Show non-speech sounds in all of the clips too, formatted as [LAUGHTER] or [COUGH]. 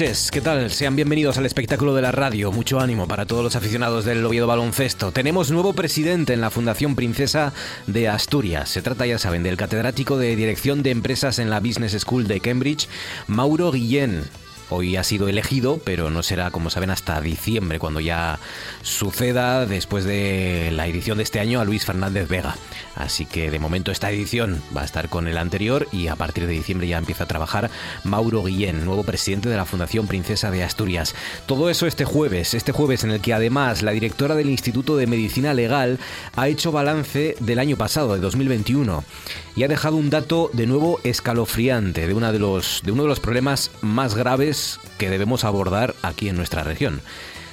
Noches, ¿qué tal? Sean bienvenidos al espectáculo de la radio. Mucho ánimo para todos los aficionados del Oviedo Baloncesto. Tenemos nuevo presidente en la Fundación Princesa de Asturias. Se trata, ya saben, del catedrático de Dirección de Empresas en la Business School de Cambridge, Mauro Guillén. Hoy ha sido elegido, pero no será, como saben, hasta diciembre, cuando ya suceda, después de la edición de este año, a Luis Fernández Vega. Así que de momento esta edición va a estar con el anterior y a partir de diciembre ya empieza a trabajar Mauro Guillén, nuevo presidente de la Fundación Princesa de Asturias. Todo eso este jueves, este jueves en el que además la directora del Instituto de Medicina Legal ha hecho balance del año pasado, de 2021, y ha dejado un dato de nuevo escalofriante de, una de, los, de uno de los problemas más graves que debemos abordar aquí en nuestra región.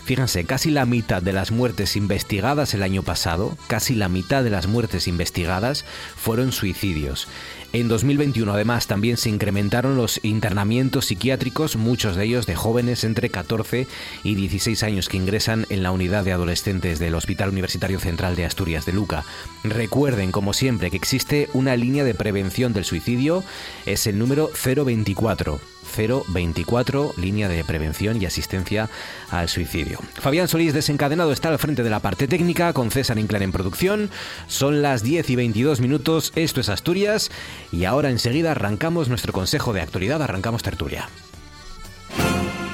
Fíjense, casi la mitad de las muertes investigadas el año pasado, casi la mitad de las muertes investigadas fueron suicidios. En 2021 además también se incrementaron los internamientos psiquiátricos, muchos de ellos de jóvenes entre 14 y 16 años que ingresan en la unidad de adolescentes del Hospital Universitario Central de Asturias de Luca. Recuerden, como siempre, que existe una línea de prevención del suicidio, es el número 024. 024, línea de prevención y asistencia al suicidio. Fabián Solís desencadenado está al frente de la parte técnica con César Inclán en producción. Son las 10 y 22 minutos, esto es Asturias y ahora enseguida arrancamos nuestro consejo de actualidad, arrancamos tertulia.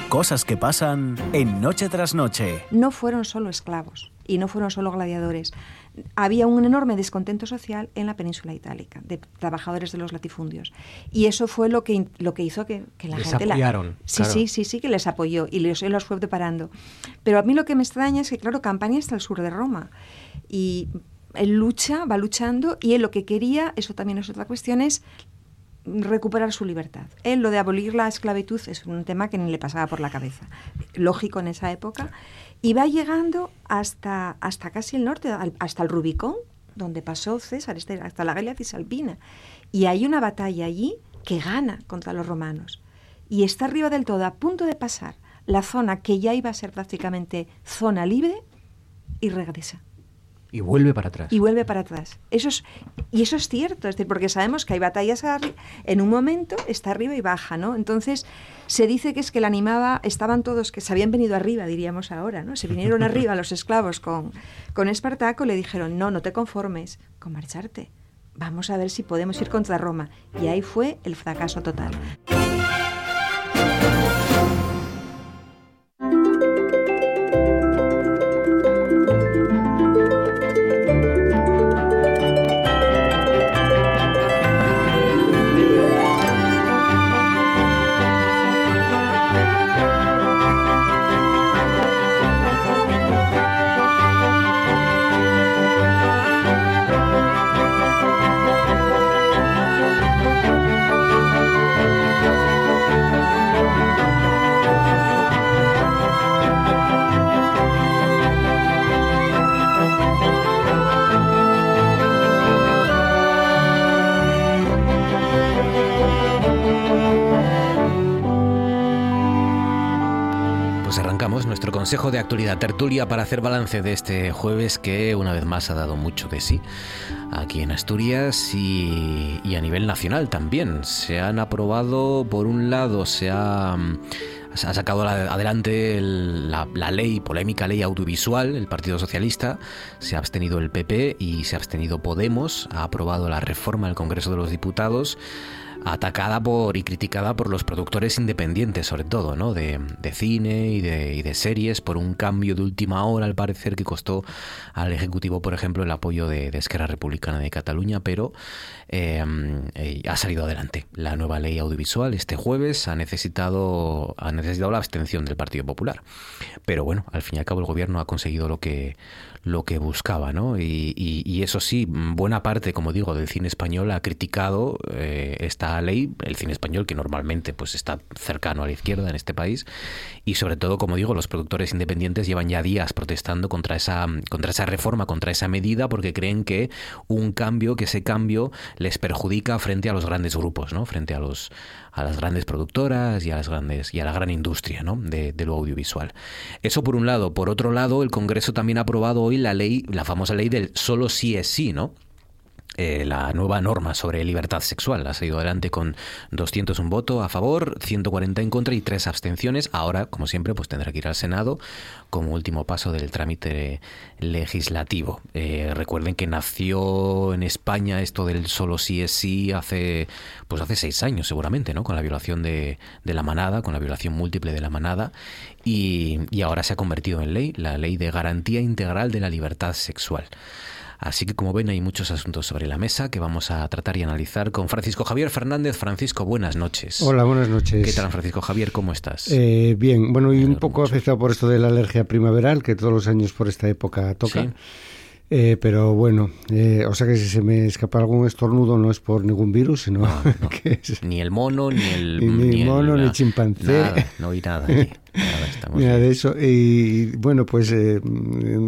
Cosas que pasan en Noche tras Noche. No fueron solo esclavos y no fueron solo gladiadores. Había un enorme descontento social en la península itálica, de trabajadores de los latifundios. Y eso fue lo que, lo que hizo que, la les gente... Apoyaron, sí, claro. sí, sí, sí, que les apoyó y los, los fue preparando. Pero a mí lo que me extraña es que, claro, Campania está al sur de Roma. Y él lucha, va luchando, y él lo que quería, eso también es otra cuestión, es recuperar su libertad. Él lo de abolir la esclavitud es un tema que ni le pasaba por la cabeza. Lógico en esa época. Y va llegando hasta, hasta casi el norte, hasta el Rubicón, donde pasó César, este, hasta la Galia Cisalpina. Y hay una batalla allí que gana contra los romanos. Y está arriba del todo, a punto de pasar la zona que ya iba a ser prácticamente zona libre, y regresa. Y vuelve para atrás. Y vuelve para atrás. Eso es, y eso es cierto, es decir, porque sabemos que hay batallas en un momento, está arriba y baja, ¿no? Entonces, se dice que es que la animaba, estaban todos que se habían venido arriba, diríamos ahora, ¿no? Se vinieron [LAUGHS] arriba los esclavos con, con Espartaco, le dijeron, no, no te conformes con marcharte. Vamos a ver si podemos ir contra Roma. Y ahí fue el fracaso total. Consejo de actualidad tertulia para hacer balance de este jueves que una vez más ha dado mucho de sí aquí en Asturias y, a nivel nacional también. Se han aprobado, por un lado, se ha ha sacado adelante la, la, ley, polémica ley audiovisual, el Partido Socialista, se ha abstenido el PP y se ha abstenido Podemos, ha aprobado la reforma del Congreso de los Diputados atacada por y criticada por los productores independientes, sobre todo, ¿no? De, cine y de, y de, series, por un cambio de última hora, al parecer, que costó al Ejecutivo, por ejemplo, el apoyo de, de Esquerra Republicana de Cataluña, pero em, eh, ha salido adelante. La nueva ley audiovisual este jueves ha necesitado, ha necesitado la abstención del Partido Popular. Pero bueno, al fin y al cabo el gobierno ha conseguido lo que, lo que buscaba, ¿no? Y, y, eso sí, buena parte, como digo, del cine español ha criticado eh, esta ley, el cine español que normalmente pues está cercano a la izquierda en este país, y sobre todo, como digo, los productores independientes llevan ya días protestando contra esa, contra esa reforma, contra esa medida, porque creen que un cambio, que ese cambio les perjudica frente a los grandes grupos, ¿no? Frente a los a las grandes productoras y a las grandes y a la gran industria ¿no? de, de, lo audiovisual. Eso por un lado. Por otro lado, el Congreso también ha aprobado hoy la ley, la famosa ley del solo sí es sí, ¿no? Eh, la nueva norma sobre libertad sexual. Ha salido adelante con 201 votos a favor, 140 en contra y tres abstenciones. Ahora, como siempre, pues tendrá que ir al Senado como último paso del trámite legislativo. Eh, recuerden que nació en España esto del solo sí es sí hace, pues hace seis años seguramente, ¿no? Con la violación de, de la manada, con la violación múltiple de la manada. Y, y ahora se ha convertido en ley, la ley de garantía integral de la libertad sexual. Así que como ven hay muchos asuntos sobre la mesa que vamos a tratar y analizar con Francisco Javier Fernández. Francisco, buenas noches. Hola, buenas noches. ¿Qué tal Francisco Javier? ¿Cómo estás? Eh, bien, bueno, y un poco afectado por esto de la alergia primaveral que todos los años por esta época toca. Eh, pero bueno, eh, o sea que si se me escapa algún estornudo no es por ningún virus, sino [LAUGHS] que ni el mono, ni el ni, mono, ni chimpancé. Nada, no hay nada. Aquí. Nada, de eso. Y bueno, pues eh,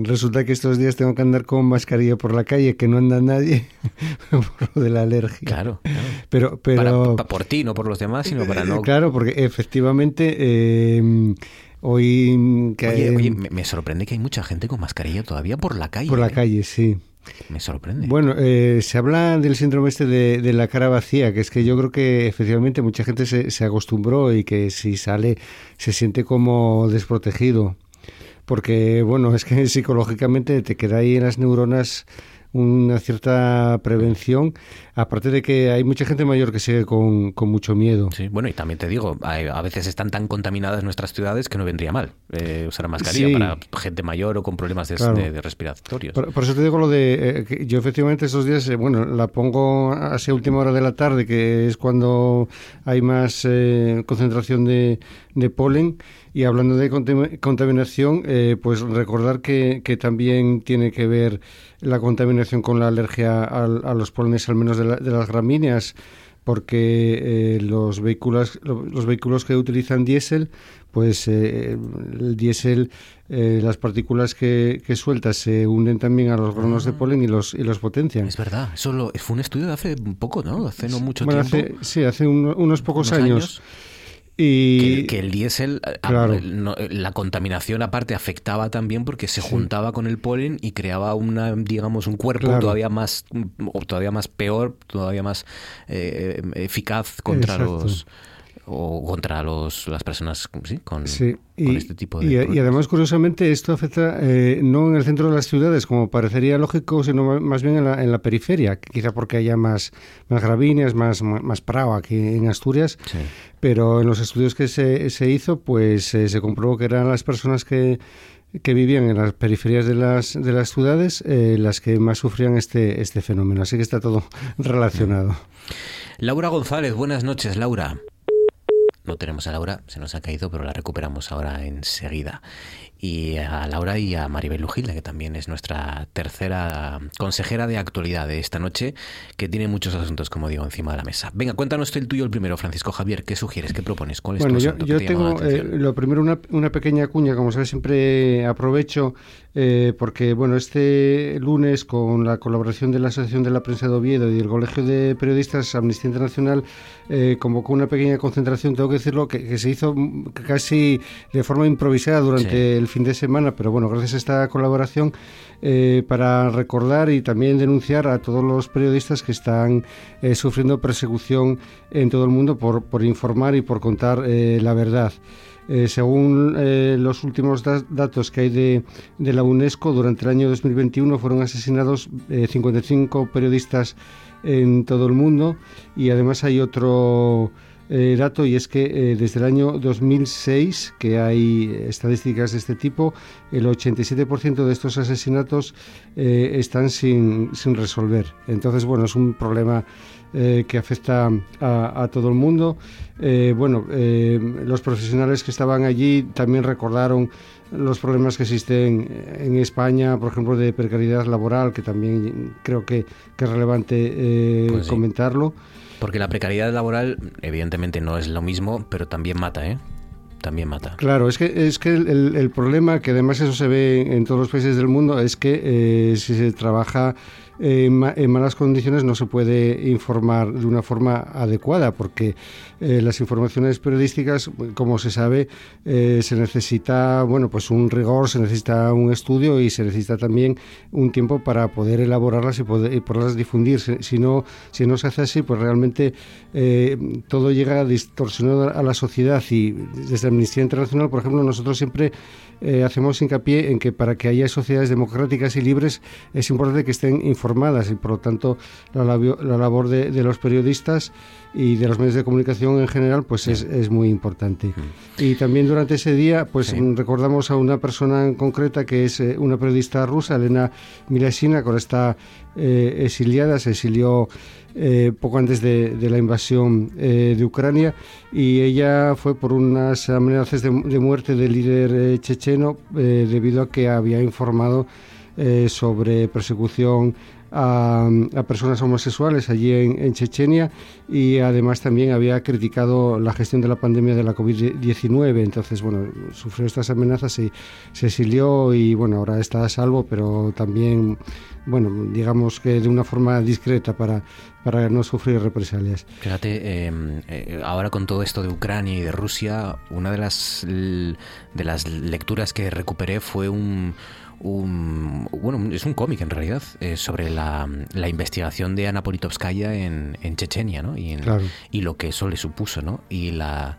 resulta que estos días tengo que andar con mascarilla por la calle, que no anda nadie [LAUGHS] por lo de la alergia. Claro, claro. Pero, pero por ti, no por los demás, sino para no. Claro, porque efectivamente Hoy que oye, me, sorprende que hay mucha gente con mascarilla todavía por la calle. Por la ¿eh? calle, sí. Me sorprende. Bueno, eh, se habla del síndrome este de, la cara vacía, que es que yo creo que efectivamente mucha gente se, se acostumbró y que si sale se siente como desprotegido. Porque, bueno, es que [LAUGHS] psicológicamente te queda ahí en las neuronas una cierta prevención, aparte de que hay mucha gente mayor que sigue con, mucho miedo. Sí, bueno, y también te digo, a veces están tan contaminadas nuestras ciudades que no vendría mal eh, usar mascarilla para gente mayor o con problemas de, respiratorios. Por, eso te digo lo de, eh, que yo efectivamente esos días, eh, bueno, la pongo hacia última hora de la tarde, que es cuando hay más concentración de, de polen, y hablando de contaminación, pues recordar que, que también tiene que ver la contaminación con la alergia a, los polenes, al menos de, las gramíneas, porque eh, los vehículos los vehículos que utilizan diésel, pues eh, el diésel, eh, las partículas que, que suelta se unen también a los granos de polen y los y los potencian. Es verdad, eso fue un estudio de hace poco, ¿no? Hace no mucho tiempo. sí, hace unos pocos años y que, el diésel, la contaminación aparte afectaba también porque se juntaba con el polen y creaba una, digamos, un cuerpo todavía más, todavía más peor, todavía más eh, eficaz contra los o contra los, las personas ¿sí? Con, este tipo de... Y, y, además, curiosamente, esto afecta eh, no en el centro de las ciudades, como parecería lógico, sino más bien en la, en la periferia, quizá porque haya más, más gravíneas, más, más prado aquí en Asturias, pero en los estudios que se, se hizo, pues eh, se comprobó que eran las personas que que vivían en las periferias de las, de las ciudades eh, las que más sufrían este, este fenómeno. Así que está todo [LAUGHS] relacionado. Laura González, buenas noches, Laura. No tenemos a Laura, se nos ha caído, pero la recuperamos ahora enseguida y a Laura y a Maribel Lujilda, que también es nuestra tercera consejera de actualidad de esta noche, que tiene muchos asuntos, como digo, encima de la mesa. Venga, cuéntanos el tuyo el primero, Francisco Javier. ¿Qué sugieres? ¿Qué propones? ¿Cuál es bueno, yo, yo tengo eh, lo primero una, una, pequeña cuña, como sabes, siempre aprovecho, eh, porque bueno, este lunes, con la colaboración de la Asociación de la Prensa de Oviedo y el Colegio de Periodistas Amnistía Internacional, eh, convocó una pequeña concentración, tengo que decirlo, que, se hizo casi de forma improvisada durante el fin de semana, pero bueno, gracias a esta colaboración eh, para recordar y también denunciar a todos los periodistas que están eh, sufriendo persecución en todo el mundo por, por informar y por contar eh, la verdad. Eh, según eh, los últimos datos que hay de, la UNESCO, durante el año 2021 fueron asesinados 55 periodistas en todo el mundo y además hay otro eh, dato y es que eh, desde el año 2006 que hay estadísticas de este tipo, el 87% de estos asesinatos eh, están sin, sin, resolver. Entonces, bueno, es un problema que afecta a, a, todo el mundo. bueno, los profesionales que estaban allí también recordaron los problemas que existen en España, por ejemplo, de precariedad laboral, que también creo que, que es relevante pues comentarlo. Porque la precariedad laboral, evidentemente, no es lo mismo, pero también mata, ¿eh? También mata. Claro, es que, es que el, el problema, que además eso se ve en todos los países del mundo, es que eh, si se trabaja en malas condiciones no se puede informar de una forma adecuada, porque eh, las informaciones periodísticas, como se sabe, eh, se necesita bueno pues un rigor, se necesita un estudio y se necesita también un tiempo para poder elaborarlas y, poder, poderlas difundir. Si no, si no se hace así, pues realmente eh, todo llega distorsionado a la sociedad y desde Amnistía Internacional, por ejemplo, nosotros siempre hacemos hincapié en que para que haya sociedades democráticas y libres es importante que estén informadas y por lo tanto la, la labor de, de los periodistas y de los medios de comunicación en general, pues es, es, muy importante. Y también durante ese día, pues recordamos a una persona en concreta que es eh, una periodista rusa, Elena Milashina, que ahora está eh, exiliada, se exilió eh, poco antes de, de la invasión de Ucrania y ella fue por unas amenazas de, de muerte del líder checheno debido a que había informado sobre persecución a, personas homosexuales allí en, Chechenia y además también había criticado la gestión de la pandemia de la COVID-19. Entonces, bueno, sufrió estas amenazas y se exilió y, bueno, ahora está a salvo, pero también, bueno, digamos que de una forma discreta para, para no sufrir represalias. Fíjate, em, eh, ahora con todo esto de Ucrania y de Rusia, una de las, de las lecturas que recuperé fue un un, bueno, es un cómic en realidad, eh, sobre la, la, investigación de Ana Politovskaya en, en Chechenia, ¿no? Y, y lo que eso le supuso, ¿no? Y la,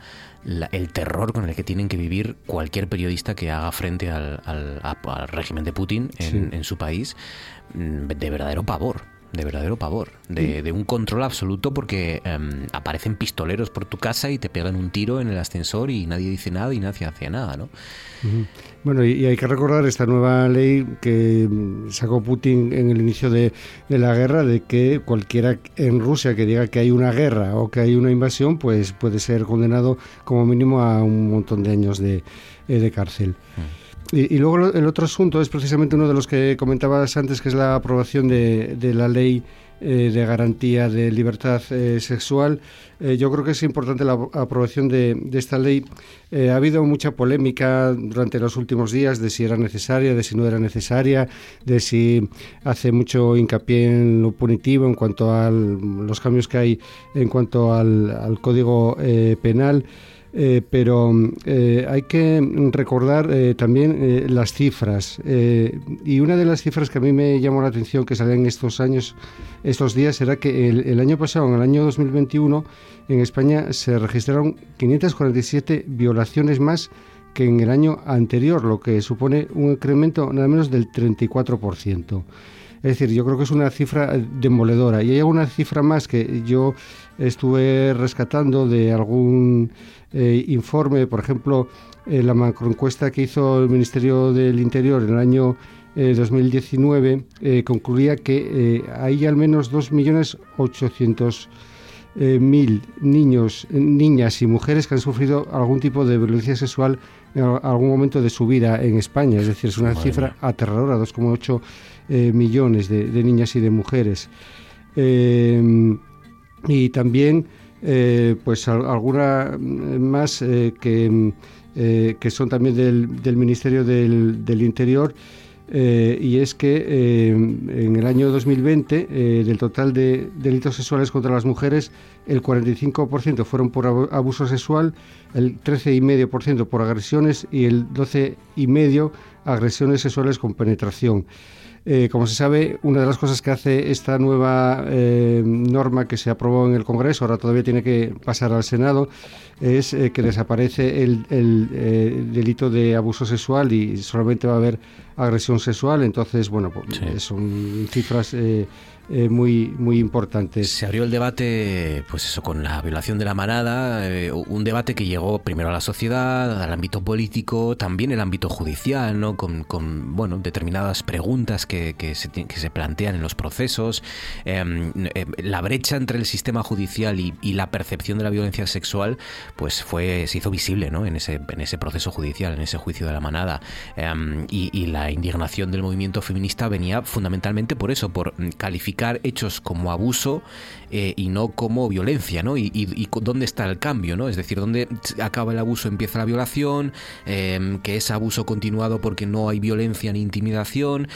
el terror con el que tienen que vivir cualquier periodista que haga frente al, al, al régimen de Putin en, en su país, mm, de verdadero pavor de verdadero pavor, de, un control absoluto porque em, aparecen pistoleros por tu casa y te pegan un tiro en el ascensor y nadie dice nada y nadie hace nada, ¿no? Bueno, y, hay que recordar esta nueva ley que sacó Putin en el inicio de, la guerra, de que cualquiera en Rusia que diga que hay una guerra o que hay una invasión, pues puede ser condenado como mínimo a un montón de años de, eh, cárcel. Mm. Y, luego el otro asunto es precisamente uno de los que comentabas antes, que es la aprobación de, la ley eh, de garantía de libertad eh, sexual. Eh, yo creo que es importante la aprobación de, esta ley. ha habido mucha polémica durante los últimos días de si era necesaria, de si no era necesaria, de si hace mucho hincapié en lo punitivo en cuanto a los cambios que hay en cuanto al, al código penal. Eh, pero eh, hay que recordar eh, también las cifras. y una de las cifras que a mí me llamó la atención que salían estos años, estos días, era que el, año pasado, en el año 2021, en España se registraron 547 violaciones más que en el año anterior, lo que supone un incremento nada menos del 34%. Es decir, yo creo que es una cifra demoledora. Y hay alguna cifra más que yo estuve rescatando de algún eh, informe, por ejemplo, eh, la macroencuesta que hizo el Ministerio del Interior en el año 2019 eh, concluía que hay al menos 2.800.000 niños, niñas y mujeres que han sufrido algún tipo de violencia sexual en algún momento de su vida en España. Es decir, es una cifra aterradora, 2,8 millones de, niñas y de mujeres. y también eh, pues alguna mm, más eh, que, eh, que, son también del, del Ministerio del, del Interior. y es que en el año 2020, del total de delitos sexuales contra las mujeres, el 45% fueron por abuso sexual, el 13,5% por agresiones y el 12,5% agresiones sexuales con penetración. Eh, como se sabe, una de las cosas que hace esta nueva eh, norma que se aprobó en el Congreso, ahora todavía tiene que pasar al Senado, es eh, que desaparece el, delito de abuso sexual y solamente va a haber agresión sexual. Entonces, bueno, pues, son cifras eh, muy, muy importantes. Se abrió el debate, pues eso, con la violación de la manada, eh, un debate que llegó primero a la sociedad, al ámbito político, también el ámbito judicial, ¿no? Con, con bueno, determinadas preguntas que, que, se, que se plantean en los procesos. Em, em, la brecha entre el sistema judicial y, y, la percepción de la violencia sexual, pues fue, se hizo visible, ¿no? En ese, en ese proceso judicial, en ese juicio de la manada. Em, y, y la indignación del movimiento feminista venía fundamentalmente por eso, por calificar hechos como abuso eh, y no como violencia, ¿no? Y, dónde está el cambio, ¿no? Es decir, dónde acaba el abuso, empieza la violación, em, que es abuso continuado porque no hay violencia ni intimidación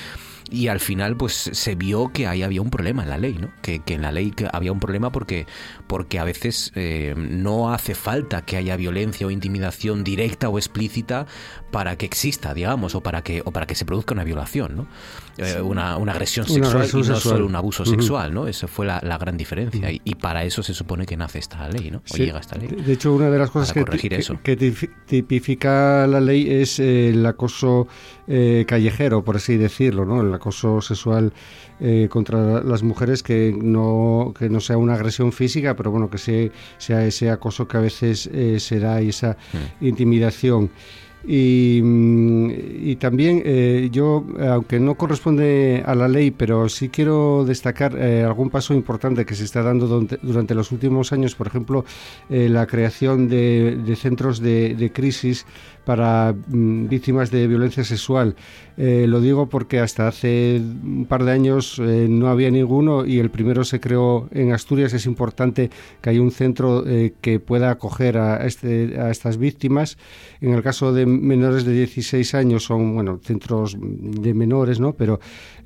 y al final pues se vio que ahí había un problema en la ley, ¿no? Que, en la ley había un problema porque, porque a veces eh, no hace falta que haya violencia o intimidación directa o explícita para que exista, digamos, o para que, o para que se produzca una violación, ¿no? Eh, una, una, agresión sexual y no solo un abuso sexual, ¿no? Esa fue la, gran diferencia. y, para eso se supone que nace esta ley, ¿no? O llega esta ley. De hecho, una de las cosas que, que, tipifica la ley es el acoso eh, callejero, por así decirlo, ¿no? El acoso sexual eh, contra las mujeres que no, que no sea una agresión física, pero bueno, que sea, sea ese acoso que a veces se da y esa mm. intimidación. Y, mm, y también eh, yo, aunque no corresponde a la ley, pero sí quiero destacar eh, algún paso importante que se está dando durante, los últimos años, por ejemplo, eh, la creación de, centros de, crisis para mm, víctimas de violencia sexual. lo digo porque hasta hace un par de años no había ninguno y el primero se creó en Asturias. Es importante que haya un centro que pueda acoger a, este, a estas víctimas. En el caso de menores de 16 años son, bueno, centros de menores, ¿no? Pero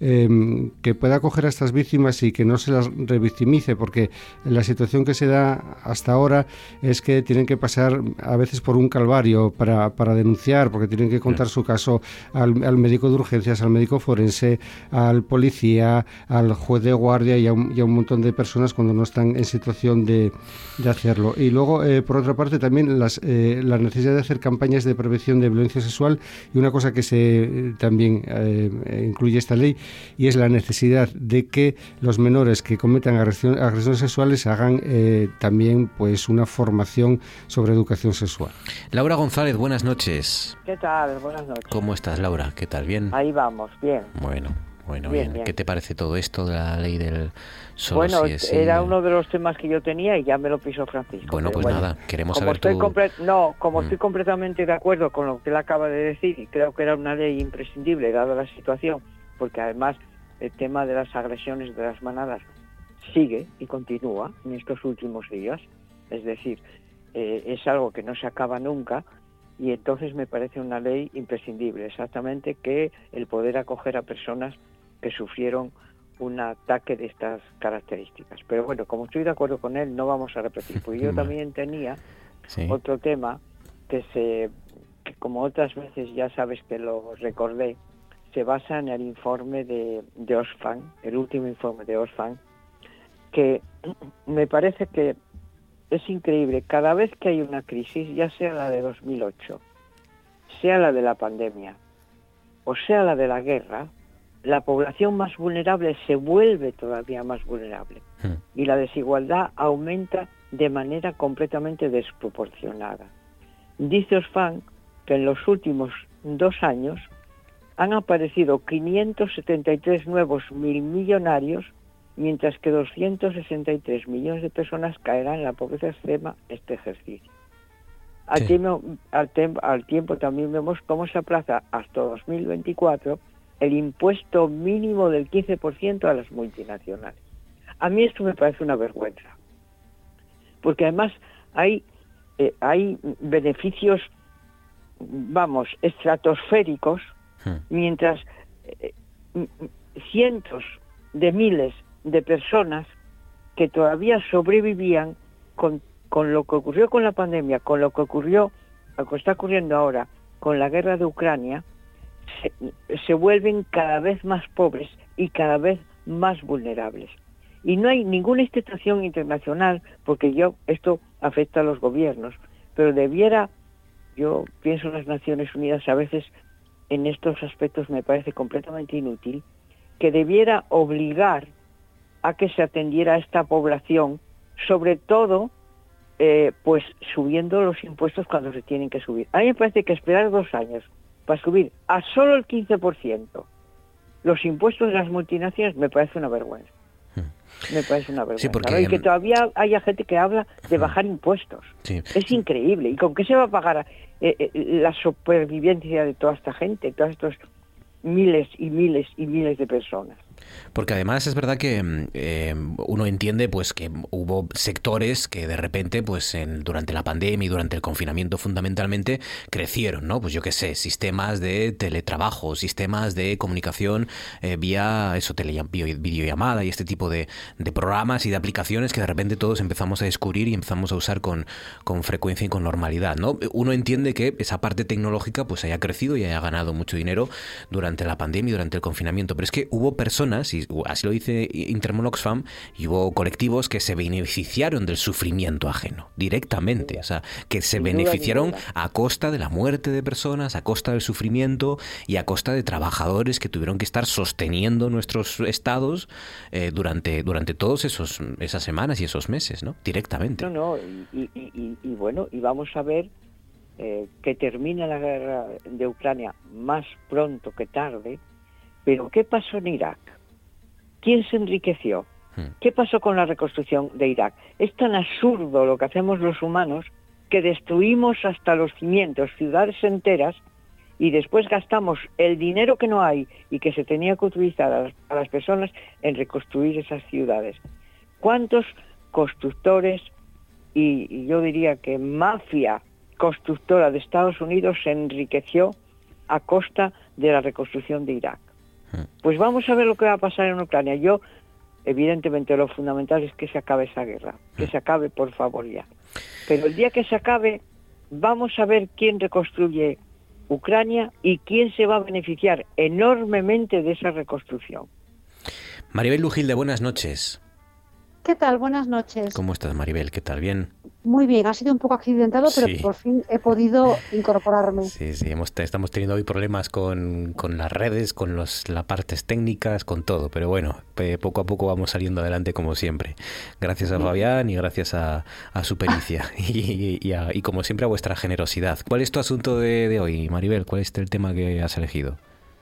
em, que pueda acoger a estas víctimas y que no se las revictimice, porque la situación que se da hasta ahora es que tienen que pasar a veces por un calvario para, para denunciar, porque tienen que contar su caso al, médico de urgencias, al médico forense, al policía, al juez de guardia y a un, montón de personas cuando no están en situación de, de hacerlo. Y luego, eh, por otra parte, también las, eh, la necesidad de hacer campañas de prevención de violencia sexual y una cosa que se eh, también eh, incluye esta ley y es la necesidad de que los menores que cometan agresiones sexuales hagan eh, también pues una formación sobre educación sexual. Laura González, buenas noches. ¿Qué tal? Buenas noches. ¿Cómo estás, Laura? ¿Qué tal? ¿Bien? Ahí vamos, bien. Bueno, bueno, bien. ¿Qué te parece todo esto de la ley del bueno, era uno de los temas que yo tenía y ya me lo pisó Francisco. Bueno, pues nada, queremos saber estoy No, como mm. estoy completamente de acuerdo con lo que él acaba de decir y creo que era una ley imprescindible dada la situación, porque además el tema de las agresiones de las manadas sigue y continúa en estos últimos días, es decir, eh, es algo que no se acaba nunca y entonces me parece una ley imprescindible, exactamente que el poder acoger a personas que sufrieron un ataque de estas características. Pero bueno, como estoy de acuerdo con él, no vamos a repetir, porque yo [LAUGHS] también tenía otro tema que se, que como otras veces ya sabes que lo recordé, se basa en el informe de, de Osfan, el último informe de Osfan, que me parece que es increíble, cada vez que hay una crisis, ya sea la de 2008, sea la de la pandemia, o sea la de la guerra, la población más vulnerable se vuelve todavía más vulnerable hmm. y la desigualdad aumenta de manera completamente desproporcionada. Dice Osfan que en los últimos dos años han aparecido 573 nuevos mil millonarios, mientras que 263 millones de personas caerán en la pobreza extrema este ejercicio. Al, tiempo, al tiempo también vemos cómo se aplaza hasta 2024 el impuesto mínimo del 15% a las multinacionales. A mí esto me parece una vergüenza, porque además hay, eh, hay beneficios, vamos, estratosféricos. Mientras eh, cientos de miles de personas que todavía sobrevivían con, con lo que ocurrió con la pandemia, con lo que ocurrió, lo que está ocurriendo ahora con la guerra de Ucrania, se, vuelven cada vez más pobres y cada vez más vulnerables. Y no hay ninguna institución internacional, porque yo esto afecta a los gobiernos, pero debiera, yo pienso en las Naciones Unidas a veces en estos aspectos me parece completamente inútil, que debiera obligar a que se atendiera a esta población, sobre todo eh, pues subiendo los impuestos cuando se tienen que subir. A mí me parece que esperar dos años para subir a solo el 15% los impuestos de las multinacionales me parece una vergüenza. Hmm. Me parece una vergüenza. y que todavía haya gente que habla de hmm. bajar impuestos. Es increíble. ¿Y con qué se va a pagar eh, eh, la supervivencia de toda esta gente, todos estos miles y miles y miles de personas? Porque además es verdad que mm, eh, uno entiende pues que hubo sectores que de repente pues en, durante la pandemia y durante el confinamiento fundamentalmente crecieron, ¿no? Pues yo qué sé, sistemas de teletrabajo, sistemas de comunicación eh, vía eso, videollamada y este tipo de, de, programas y de aplicaciones que de repente todos empezamos a descubrir y empezamos a usar con, con frecuencia y con normalidad, ¿no? Uno entiende que esa parte tecnológica pues haya crecido y haya ganado mucho dinero durante la pandemia y durante el confinamiento, pero es que hubo personas así lo dice Intermon Oxfam, y hubo colectivos que se beneficiaron del sufrimiento ajeno, directamente, o sea, que se beneficiaron a costa de la muerte de personas, a costa del sufrimiento y a costa de trabajadores que tuvieron que estar sosteniendo nuestros estados eh, durante, durante todos esos esas semanas y esos meses, ¿no? Directamente. No, no, y, bueno, y vamos a ver eh, que termina la guerra de Ucrania más pronto que tarde, pero ¿qué pasó en Irak? ¿Quién se enriqueció? Hmm. ¿Qué pasó con la reconstrucción de Irak? Es tan absurdo lo que hacemos los humanos que destruimos hasta los cimientos ciudades enteras y después gastamos el dinero que no hay y que se tenía que utilizar a las, personas en reconstruir esas ciudades. ¿Cuántos constructores y, yo diría que mafia constructora de Estados Unidos se enriqueció a costa de la reconstrucción de Irak? Pues vamos a ver lo que va a pasar en Ucrania. Yo, evidentemente, lo fundamental es que se acabe esa guerra, que se acabe, por favor, ya. Pero el día que se acabe, vamos a ver quién reconstruye Ucrania y quién se va a beneficiar enormemente de esa reconstrucción. Maribel Lujilde, buenas noches. ¿Qué tal? Buenas noches. ¿Cómo estás, Maribel? ¿Qué tal? ¿Bien? Muy bien, ha sido un poco accidentado, pero por fin he podido [LAUGHS] incorporarme. Sí, sí, estamos teniendo hoy problemas con, las redes, con los, las partes técnicas, con todo, pero bueno, poco a poco vamos saliendo adelante como siempre. Gracias a Fabián y gracias a, su pericia [LAUGHS] [LAUGHS] y, y, como siempre a vuestra generosidad. ¿Cuál es tu asunto de, de hoy, Maribel? ¿Cuál es el tema que has elegido?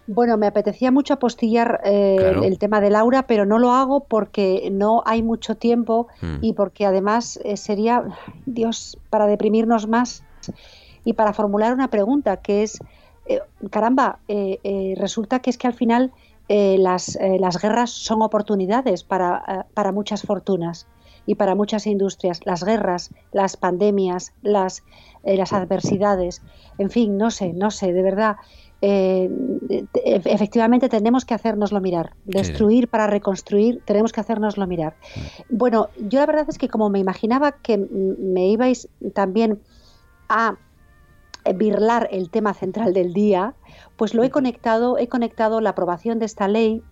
Bueno, me apetecía mucho apostillar eh, el tema de Laura, pero no lo hago porque no hay mucho tiempo hmm. y porque además eh, sería, Dios, para deprimirnos más y para formular una pregunta que es, eh, caramba, resulta que es que al final las, las, guerras son oportunidades para, para muchas fortunas y para muchas industrias. Las guerras, las pandemias, las, las adversidades, en fin, no sé, no sé, de verdad. Eh, efectivamente tenemos que hacernoslo mirar. Destruir para reconstruir, tenemos que hacernoslo mirar. Mm. Bueno, yo la verdad es que como me imaginaba que me ibais también a birlar el tema central del día, pues lo he conectado, he conectado la aprobación de esta ley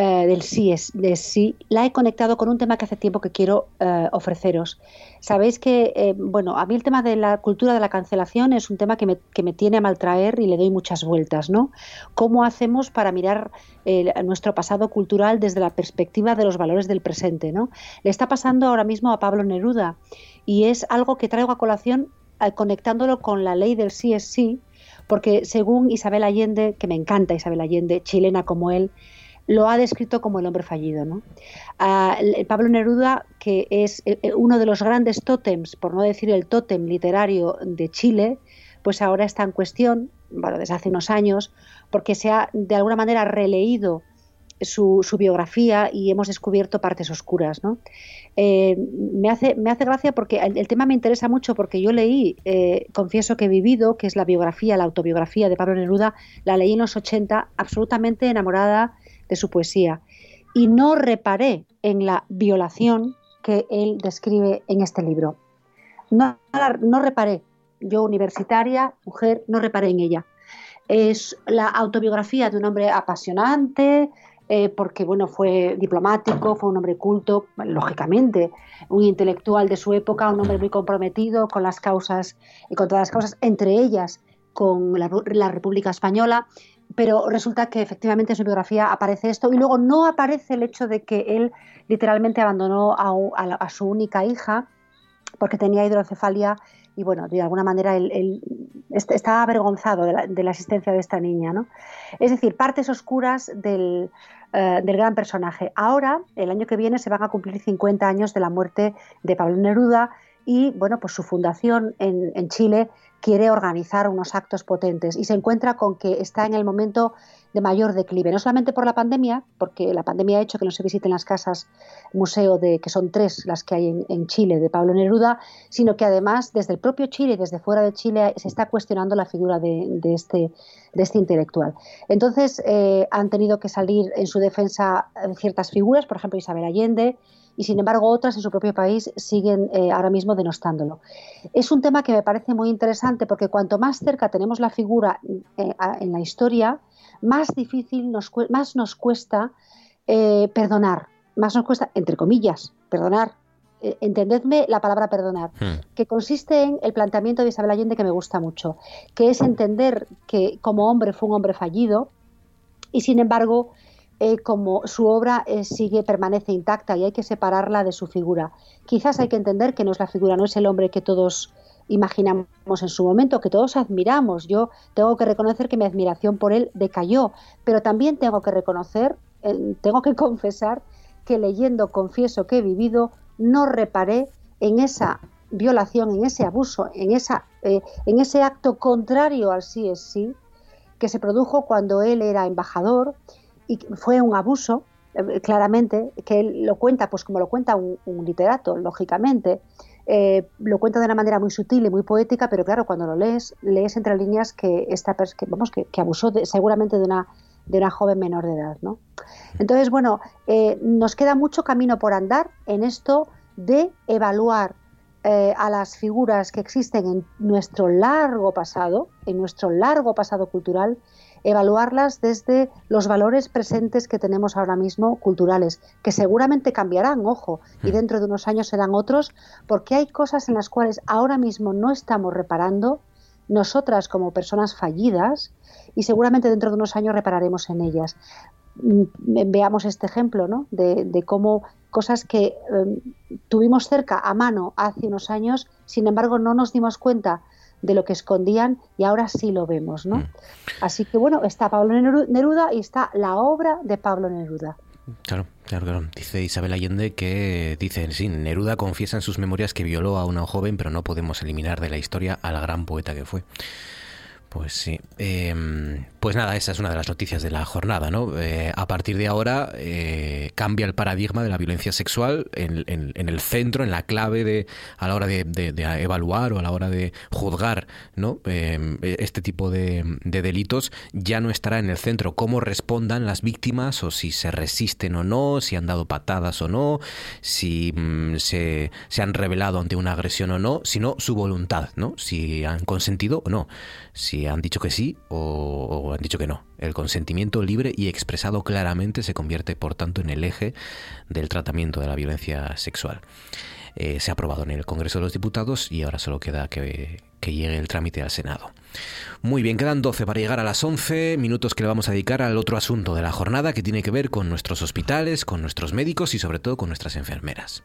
eh, del sí, es, de sí, la he conectado con un tema que hace tiempo que quiero eh, ofreceros. Sabéis que, eh, bueno, a mí el tema de la cultura de la cancelación es un tema que me, que me tiene a maltraer y le doy muchas vueltas, ¿no? ¿Cómo hacemos para mirar nuestro pasado cultural desde la perspectiva de los valores del presente, ¿no? Le está pasando ahora mismo a Pablo Neruda y es algo que traigo a colación conectándolo con la ley del sí es sí, porque según Isabel Allende, que me encanta Isabel Allende, chilena como él, lo ha descrito como el hombre fallido. ¿no? Pablo Neruda, que es eh, eh, uno de los grandes tótems, por no decir el tótem literario de Chile, pues ahora está en cuestión, bueno, desde hace unos años, porque se ha de alguna manera releído su, biografía y hemos descubierto partes oscuras. ¿no? Eh, me, hace, me hace gracia porque el, tema me interesa mucho porque yo leí, confieso que he vivido, que es la biografía, la autobiografía de Pablo Neruda, la leí en los 80, absolutamente enamorada de su poesía y no reparé en la violación que él describe en este libro. No, no reparé, yo universitaria, mujer, no reparé en ella. Es la autobiografía de un hombre apasionante, eh, porque bueno, fue diplomático, fue un hombre culto, lógicamente, un intelectual de su época, un hombre muy comprometido con las causas y con todas las causas, entre ellas con la, República Española, pero resulta que efectivamente en su biografía aparece esto y luego no aparece el hecho de que él literalmente abandonó a, su única hija porque tenía hidrocefalia y bueno, de alguna manera él, estaba avergonzado de la, existencia de esta niña, ¿no? Es decir, partes oscuras del, eh, del gran personaje. Ahora, el año que viene, se van a cumplir 50 años de la muerte de Pablo Neruda y, bueno, pues su fundación en Chile quiere organizar unos actos potentes y se encuentra con que está en el momento de mayor declive, no solamente por la pandemia, porque la pandemia ha hecho que no se visiten las casas museo de que son tres las que hay en, Chile de Pablo Neruda, sino que además desde el propio Chile y desde fuera de Chile se está cuestionando la figura de, este, de este intelectual. Entonces eh, han tenido que salir en su defensa ciertas figuras, por ejemplo Isabel Allende, y sin embargo otras en su propio país siguen eh, ahora mismo denostándolo. Es un tema que me parece muy interesante porque cuanto más cerca tenemos la figura eh, en la historia, más difícil, nos, más nos cuesta eh, perdonar, más nos cuesta, entre comillas, perdonar. entendedme la palabra perdonar, hmm. que consiste en el planteamiento de Isabel Allende que me gusta mucho, que es entender que como hombre fue un hombre fallido y sin embargo eh, como su obra eh, sigue, permanece intacta y hay que separarla de su figura. Quizás hay que entender que no es la figura, no es el hombre que todos imaginamos en su momento, que todos admiramos. Yo tengo que reconocer que mi admiración por él decayó, pero también tengo que reconocer, eh, tengo que [LAUGHS] confesar que leyendo Confieso que he vivido, no reparé en esa violación, en ese abuso, en, esa, en ese acto contrario al sí es sí, que se produjo cuando él era embajador y fue un abuso, eh, claramente, que él lo cuenta, pues como lo cuenta un, literato, lógicamente, eh, lo cuenta de una manera muy sutil y muy poética, pero claro, cuando lo lees, lees entre líneas que, esta, que, vamos, que, abusó seguramente de una, de una joven menor de edad. ¿no? Entonces, bueno, eh, nos queda mucho camino por andar en esto de evaluar a las figuras que existen en nuestro largo pasado, en nuestro largo pasado cultural, evaluarlas desde los valores presentes que tenemos ahora mismo culturales, que seguramente cambiarán, ojo, y hmm. dentro de unos años serán otros, porque hay cosas en las cuales ahora mismo no estamos reparando, nosotras como personas fallidas, y seguramente dentro de unos años repararemos en ellas. Mm, veamos este ejemplo ¿no? de, cómo cosas que em, tuvimos cerca a mano hace unos años, sin embargo no nos dimos cuenta de lo que escondían y ahora sí lo vemos, ¿no? Mm. Así que bueno, está Pablo Neruda y está la obra de Pablo Neruda. Claro, claro, claro. Dice Isabel Allende que, dice, sí, Neruda confiesa en sus memorias que violó a una joven, pero no podemos eliminar de la historia al gran poeta que fue. Pues sí. Em, pues nada, esa es una de las noticias de la jornada, ¿no? Eh, a partir de ahora eh, cambia el paradigma de la violencia sexual en, el centro, en la clave de a la hora de, evaluar o a la hora de juzgar, ¿no? Em, este tipo de, delitos ya no estará en el centro cómo respondan las víctimas o si se resisten o no, si han dado patadas o no, si mm, se, se han revelado ante una agresión o no, sino su voluntad, ¿no? Si han consentido o no si han dicho que sí o, han dicho que no. El consentimiento libre y expresado claramente se convierte, por tanto, en el eje del tratamiento de la violencia sexual. Eh, se ha aprobado en el Congreso de los Diputados y ahora solo queda que, que, llegue el trámite al Senado. Muy bien, quedan 12 para llegar a las 11 minutos que le vamos a dedicar al otro asunto de la jornada que tiene que ver con nuestros hospitales, con nuestros médicos y sobre todo con nuestras enfermeras.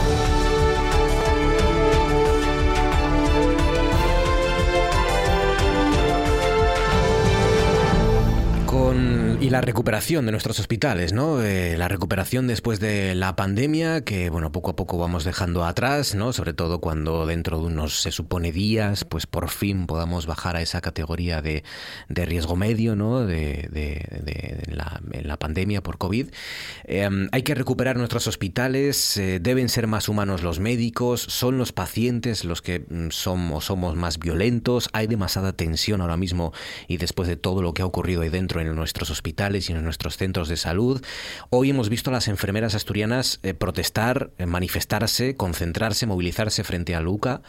Y la recuperación de nuestros hospitales, ¿no? Eh, la recuperación después de la pandemia, que bueno, poco a poco vamos dejando atrás, ¿no? Sobre todo cuando dentro de unos, se supone, días, pues por fin podamos bajar a esa categoría de, de riesgo medio, ¿no? De, de, la, pandemia por COVID. Em, hay que recuperar nuestros hospitales, eh, deben ser más humanos los médicos, son los pacientes los que mm, somos, somos más violentos, hay demasiada tensión ahora mismo y después de todo lo que ha ocurrido ahí dentro en nuestros hospitales y en nuestros centros de salud. Hoy hemos visto a las enfermeras asturianas eh, protestar, eh, manifestarse, concentrarse, movilizarse frente a Luca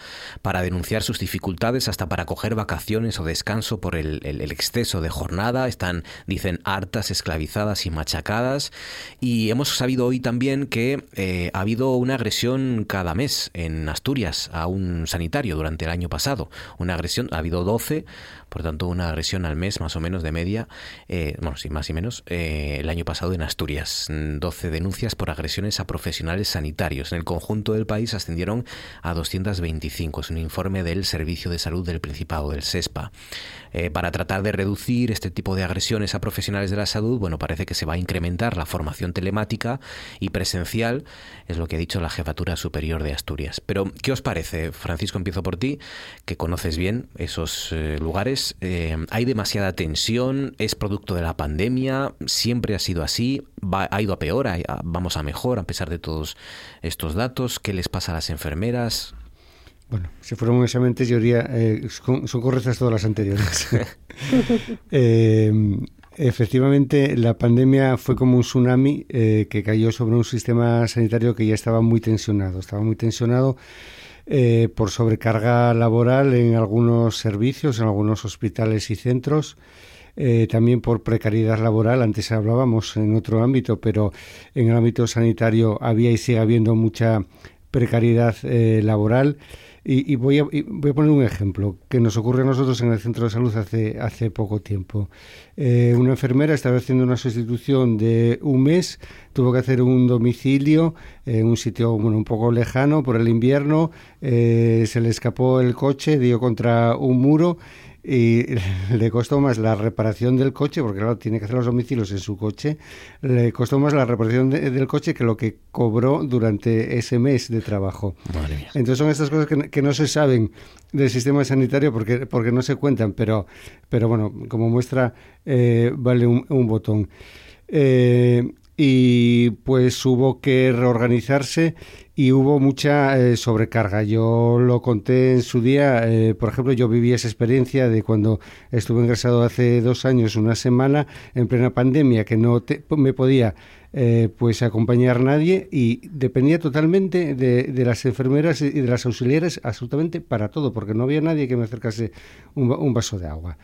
para denunciar sus dificultades hasta para coger vacaciones o descanso por el, exceso de jornada. Están, dicen, hartas, esclavizadas y machacadas. Y hemos sabido hoy también que eh, ha habido una agresión cada mes en Asturias a un sanitario durante el año pasado. Una agresión, ha habido 12 por tanto una agresión al mes más o menos de media, eh, bueno, sí, más y menos, eh, el año pasado en Asturias. 12 denuncias por agresiones a profesionales sanitarios. En el conjunto del país ascendieron a 225. Es un informe del Servicio de Salud del Principado, del SESPA. Eh, para tratar de reducir este tipo de agresiones a profesionales de la salud, bueno, parece que se va a incrementar la formación telemática y presencial, es lo que ha dicho la Jefatura Superior de Asturias. Pero, ¿qué os parece? Francisco, empiezo por ti, que conoces bien esos lugares eh, hay demasiada tensión, es producto de la pandemia, siempre ha sido así, ha ido a peor, vamos a mejor a pesar de todos estos datos. ¿Qué les pasa a las enfermeras? Bueno, si fuera un examen yo diría, eh, son, correctas todas las anteriores. [LAUGHS] [LAUGHS] Eh, efectivamente, la pandemia fue como un tsunami que cayó sobre un sistema sanitario que ya estaba muy tensionado, estaba muy tensionado eh, por sobrecarga laboral en algunos servicios, en algunos hospitales y centros. Eh, también por precariedad laboral, antes hablábamos en otro ámbito, pero en el ámbito sanitario había y sigue habiendo mucha precariedad eh, laboral. Y, voy, a, voy, a, poner un ejemplo que nos ocurre a nosotros en el centro de salud hace, hace poco tiempo. Eh, una enfermera estaba haciendo una sustitución de un mes, tuvo que hacer un domicilio en un sitio bueno, un poco lejano por el invierno, eh, se le escapó el coche, dio contra un muro y [LAUGHS] le costó más la reparación del coche, porque claro, tiene que hacer los domicilios en su coche, le costó más la reparación del coche que lo que cobró durante ese mes de trabajo. Entonces son estas cosas que, no se saben del sistema sanitario porque, porque no se cuentan, pero, pero bueno, como muestra, eh, vale un, un botón. Eh, y pues hubo que reorganizarse y hubo mucha eh, sobrecarga. Yo lo conté en su día, eh, por ejemplo, yo viví esa experiencia de cuando estuve ingresado hace dos años, una semana, en plena pandemia, que no me podía eh, pues acompañar nadie y dependía totalmente de, las enfermeras y de las auxiliares absolutamente para todo, porque no había nadie que me acercase un vaso de agua.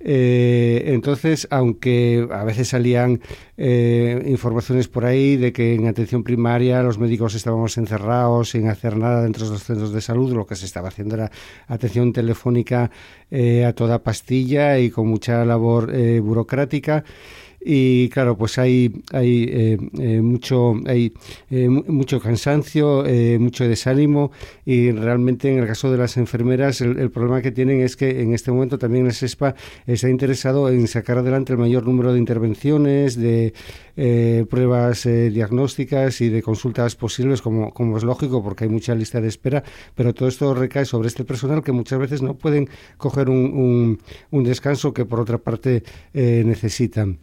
Eh, entonces, aunque a veces salían eh, informaciones por ahí de que en atención primaria los médicos estábamos encerrados sin hacer nada dentro de los centros de salud, lo que se estaba haciendo era atención telefónica a toda pastilla y con mucha labor burocrática y claro pues hay hay eh, eh, mucho hay eh, mucho cansancio mucho desánimo y realmente en el caso de las enfermeras el, problema que tienen es que en este momento también el SESPA está interesado en sacar adelante el mayor número de intervenciones de pruebas diagnósticas y de consultas posibles como, es lógico porque hay mucha lista de espera pero todo esto recae sobre este personal que muchas veces no pueden coger un, un, un descanso que por otra parte necesitan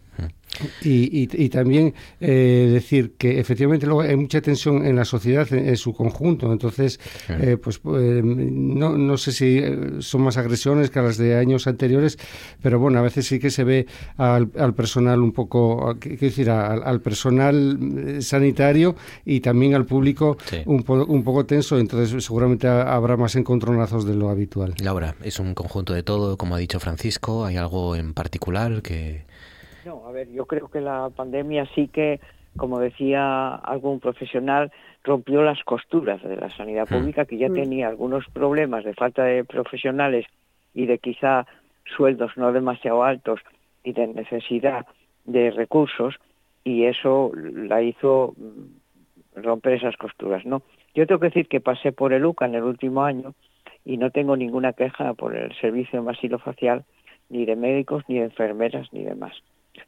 y, y, también eh, decir que efectivamente luego hay mucha tensión en la sociedad en, su conjunto, entonces eh, pues eh, no, no sé si son más agresiones que las de años anteriores, pero bueno, a veces sí que se ve al, personal un poco, qué decir, al, personal sanitario y también al público un, un poco tenso, entonces seguramente habrá más encontronazos de lo habitual. Laura, es un conjunto de todo, como ha dicho Francisco, ¿hay algo en particular que no, a ver, yo creo que la pandemia sí que, como decía algún profesional, rompió las costuras de la sanidad hmm. pública, que ya hmm. tenía algunos problemas de falta de profesionales y de quizá sueldos no demasiado altos y de necesidad de recursos, y eso la hizo mm, romper esas costuras, ¿no? Yo tengo que decir que pasé por el UCA en el último año y no tengo ninguna queja por el servicio facial ni de médicos, ni de enfermeras, ni demás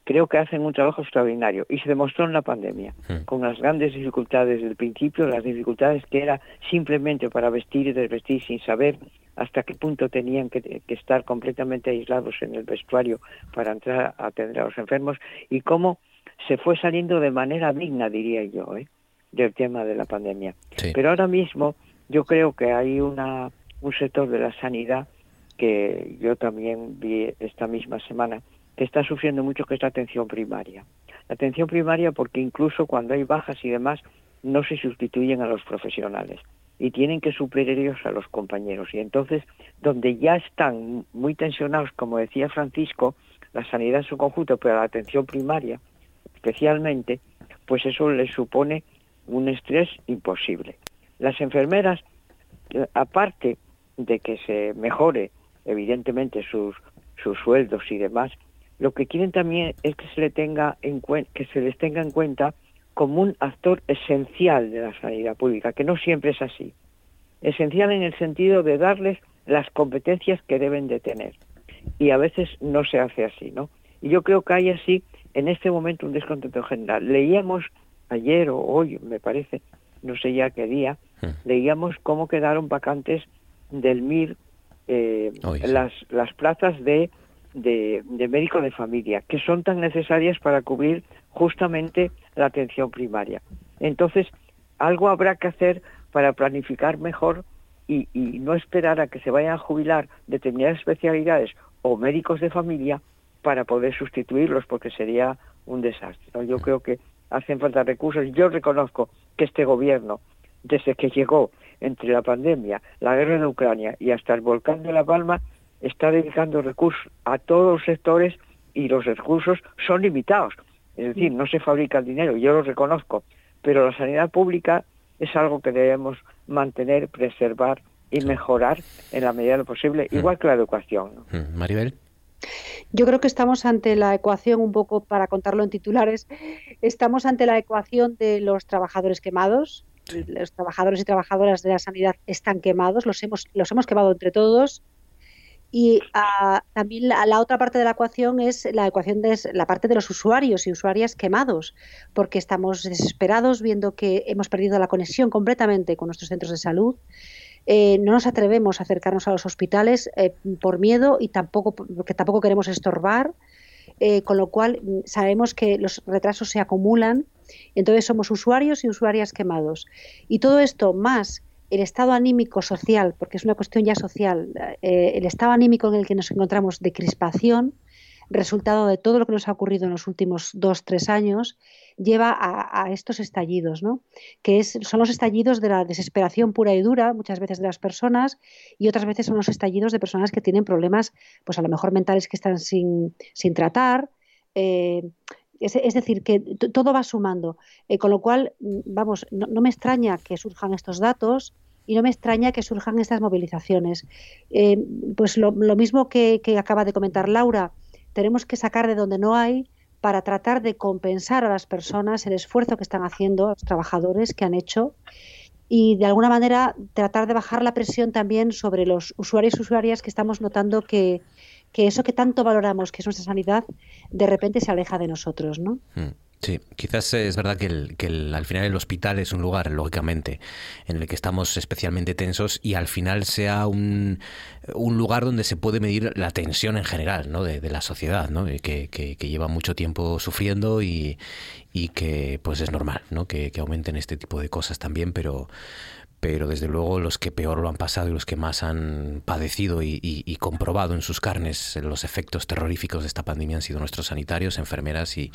creo que hacen un trabajo extraordinario y se demostró en la pandemia, hmm. con las grandes dificultades del principio, las dificultades que era simplemente para vestir y desvestir sin saber hasta qué punto tenían que, estar completamente aislados en el vestuario para entrar a atender a los enfermos y cómo se fue saliendo de manera digna, diría yo, ¿eh? del tema de la pandemia. Pero ahora mismo yo creo que hay una, un sector de la sanidad que yo también vi esta misma semana, que está sufriendo mucho, que es la atención primaria. La atención primaria porque incluso cuando hay bajas y demás, no se sustituyen a los profesionales y tienen que suplir ellos a los compañeros. Y entonces, donde ya están muy tensionados, como decía Francisco, la sanidad en su conjunto, pero la atención primaria especialmente, pues eso les supone un estrés imposible. Las enfermeras, eh, aparte de que se mejore evidentemente sus, sus sueldos y demás, lo que quieren también es que se, le tenga en que se les tenga en cuenta como un actor esencial de la sanidad pública, que no siempre es así. Esencial en el sentido de darles las competencias que deben de tener. Y a veces no se hace así, ¿no? Y yo creo que hay así, en este momento, un descontento general. Leíamos ayer o hoy, me parece, no sé ya qué día, hmm. leíamos cómo quedaron vacantes del MIR eh, las, las plazas de, de, médico de familia, que son tan necesarias para cubrir justamente la atención primaria. Entonces, algo habrá que hacer para planificar mejor y, y, no esperar a que se vayan a jubilar determinadas especialidades o médicos de familia para poder sustituirlos, porque sería un desastre. Yo creo que hacen falta recursos. Yo reconozco que este gobierno, desde que llegó entre la pandemia, la guerra de Ucrania y hasta el volcán de La Palma, está dedicando recursos a todos los sectores y los recursos son limitados. Es decir, no se fabrica el dinero, yo lo reconozco, pero la sanidad pública es algo que debemos mantener, preservar y mejorar en la medida de lo posible, mm. igual que la educación. Mm. Maribel. Yo creo que estamos ante la ecuación, un poco para contarlo en titulares, estamos ante la ecuación de los trabajadores quemados. Los trabajadores y trabajadoras de la sanidad están quemados, los hemos, los hemos quemado entre todos. Y ah, también la, la, otra parte de la ecuación es la ecuación de la parte de los usuarios y usuarias quemados, porque estamos desesperados viendo que hemos perdido la conexión completamente con nuestros centros de salud eh, no nos atrevemos a acercarnos a los hospitales eh, por miedo y tampoco porque tampoco queremos estorbar, eh, con lo cual mm, sabemos que los retrasos se acumulan, entonces somos usuarios y usuarias quemados. Y todo esto más el estado anímico social, porque es una cuestión ya social, el estado anímico en el que nos encontramos de crispación, resultado de todo lo que nos ha ocurrido en los últimos dos, tres años, lleva a, estos estallidos, ¿no? que es, son los estallidos de la desesperación pura y dura, muchas veces de las personas, y otras veces son los estallidos de personas que tienen problemas, pues a lo mejor mentales que están sin, sin tratar. Eh, es, decir, que todo va sumando. Eh, con lo cual, mm, vamos, no, me extraña que surjan estos datos y no me extraña que surjan estas movilizaciones. Eh, pues lo, mismo que, que, acaba de comentar Laura, tenemos que sacar de donde no hay para tratar de compensar a las personas el esfuerzo que están haciendo los trabajadores que han hecho y de alguna manera tratar de bajar la presión también sobre los usuarios y usuarias que estamos notando que, eso que tanto valoramos, que es nuestra sanidad, de repente se aleja de nosotros, ¿no? Mm. Sí, quizás es verdad que, que al final el hospital es un lugar, lógicamente, en el que estamos especialmente tensos y al final sea un, un lugar donde se puede medir la tensión en general ¿no? de, la sociedad, ¿no? que, que, lleva mucho tiempo sufriendo y, y que pues es normal ¿no? que, que aumenten este tipo de cosas también, pero pero desde luego los que peor lo han pasado y los que más han padecido y, comprobado en sus carnes los efectos terroríficos de esta pandemia han sido nuestros sanitarios, enfermeras y,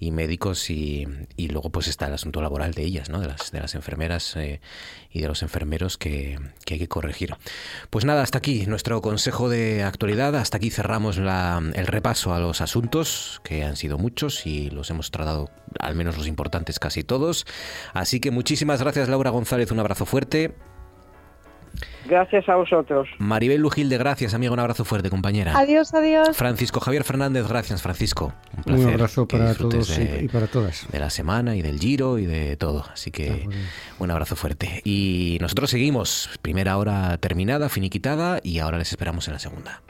médicos y, luego pues está el asunto laboral de ellas, ¿no? de, las, de las enfermeras eh, y de los enfermeros que, hay que corregir. Pues nada, hasta aquí nuestro consejo de actualidad, hasta aquí cerramos el repaso a los asuntos, que han sido muchos y los hemos tratado al menos los importantes casi todos. Así que muchísimas gracias Laura González, un abrazo fuerte. Gracias a vosotros. Maribel Lujilde, gracias, amigo. Un abrazo fuerte, compañera. Adiós, adiós. Francisco Javier Fernández, gracias, Francisco. Un, placer un abrazo para todos y para todas. De la semana y del giro y de todo. Así que un abrazo fuerte. Y nosotros seguimos. Primera hora terminada, finiquitada, y ahora les esperamos en la segunda.